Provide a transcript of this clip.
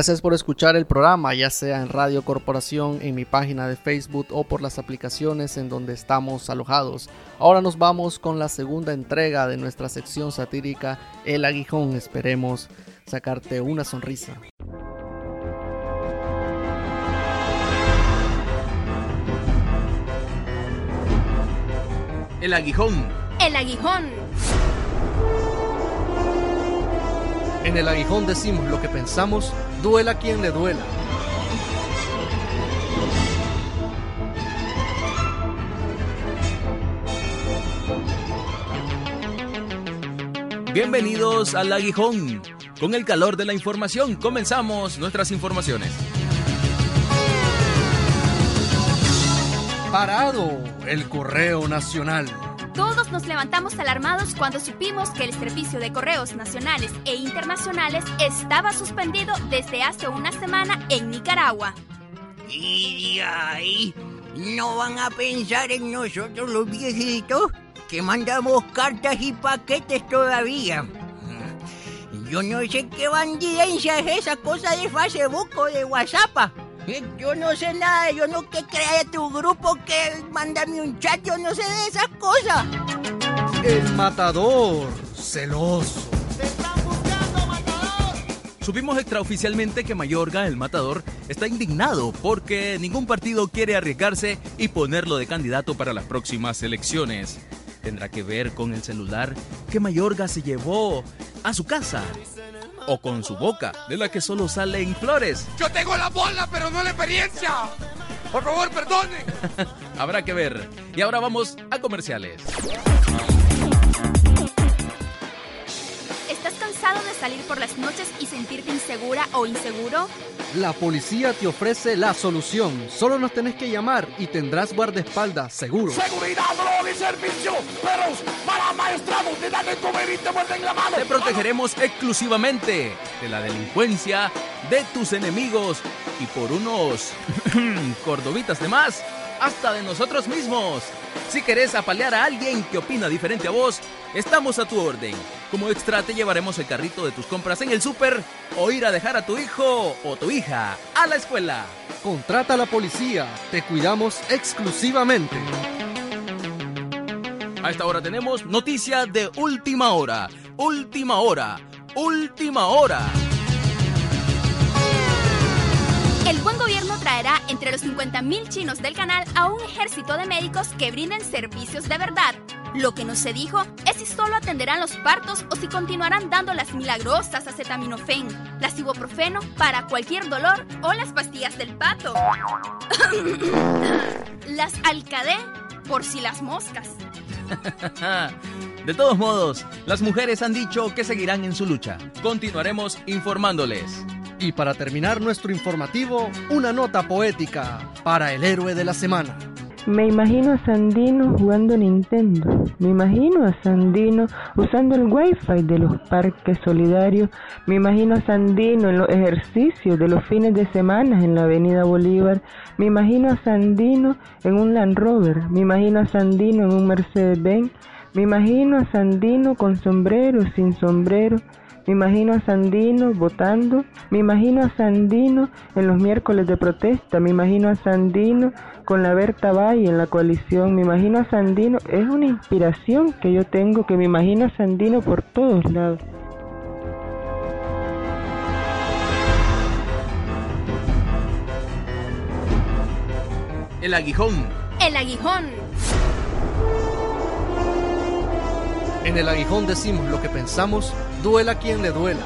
Gracias por escuchar el programa, ya sea en Radio Corporación, en mi página de Facebook o por las aplicaciones en donde estamos alojados. Ahora nos vamos con la segunda entrega de nuestra sección satírica El Aguijón. Esperemos sacarte una sonrisa. El aguijón. El aguijón. En el aguijón decimos lo que pensamos, duela quien le duela. Bienvenidos al aguijón. Con el calor de la información comenzamos nuestras informaciones. Parado el correo nacional. Todos nos levantamos alarmados cuando supimos que el servicio de correos nacionales e internacionales estaba suspendido desde hace una semana en Nicaragua. Y ahí, ¿no van a pensar en nosotros los viejitos? Que mandamos cartas y paquetes todavía. Yo no sé qué bandidencia es esa cosa de Facebook o de WhatsApp. Yo no sé nada, yo no que crea tu grupo que mándame un chat, yo no sé de esas cosas. El matador celoso. Supimos extraoficialmente que Mayorga, el matador, está indignado porque ningún partido quiere arriesgarse y ponerlo de candidato para las próximas elecciones. Tendrá que ver con el celular que Mayorga se llevó a su casa. O con su boca, de la que solo salen flores. Yo tengo la bola, pero no la experiencia. Por favor, perdone. Habrá que ver. Y ahora vamos a comerciales. Cansado de salir por las noches y sentirte insegura o inseguro? La policía te ofrece la solución. Solo nos tenés que llamar y tendrás guardaespaldas seguro. Seguridad, dolor y servicio. Perros, para maestrados, te dan de comer y te muerden la mano. Te protegeremos exclusivamente de la delincuencia, de tus enemigos y por unos cordobitas de más, hasta de nosotros mismos. Si querés apalear a alguien que opina diferente a vos, estamos a tu orden. Como extra te llevaremos el carrito de tus compras en el súper o ir a dejar a tu hijo o tu hija a la escuela. Contrata a la policía. Te cuidamos exclusivamente. A esta hora tenemos noticia de última hora. Última hora. Última hora. El buen gobierno traerá entre los 50.000 chinos del canal a un ejército de médicos que brinden servicios de verdad. Lo que no se dijo es si solo atenderán los partos o si continuarán dando las milagrosas acetaminofén, las ibuprofeno para cualquier dolor o las pastillas del pato. las alcadé por si las moscas. De todos modos, las mujeres han dicho que seguirán en su lucha. Continuaremos informándoles. Y para terminar nuestro informativo, una nota poética para el héroe de la semana. Me imagino a Sandino jugando Nintendo. Me imagino a Sandino usando el wifi de los parques solidarios. Me imagino a Sandino en los ejercicios de los fines de semana en la Avenida Bolívar. Me imagino a Sandino en un Land Rover. Me imagino a Sandino en un Mercedes-Benz. Me imagino a Sandino con sombrero, sin sombrero. Me imagino a Sandino votando, me imagino a Sandino en los miércoles de protesta, me imagino a Sandino con la Berta Valle en la coalición, me imagino a Sandino, es una inspiración que yo tengo, que me imagino a Sandino por todos lados. El aguijón. El aguijón. En el aguijón decimos lo que pensamos, duela quien le duela.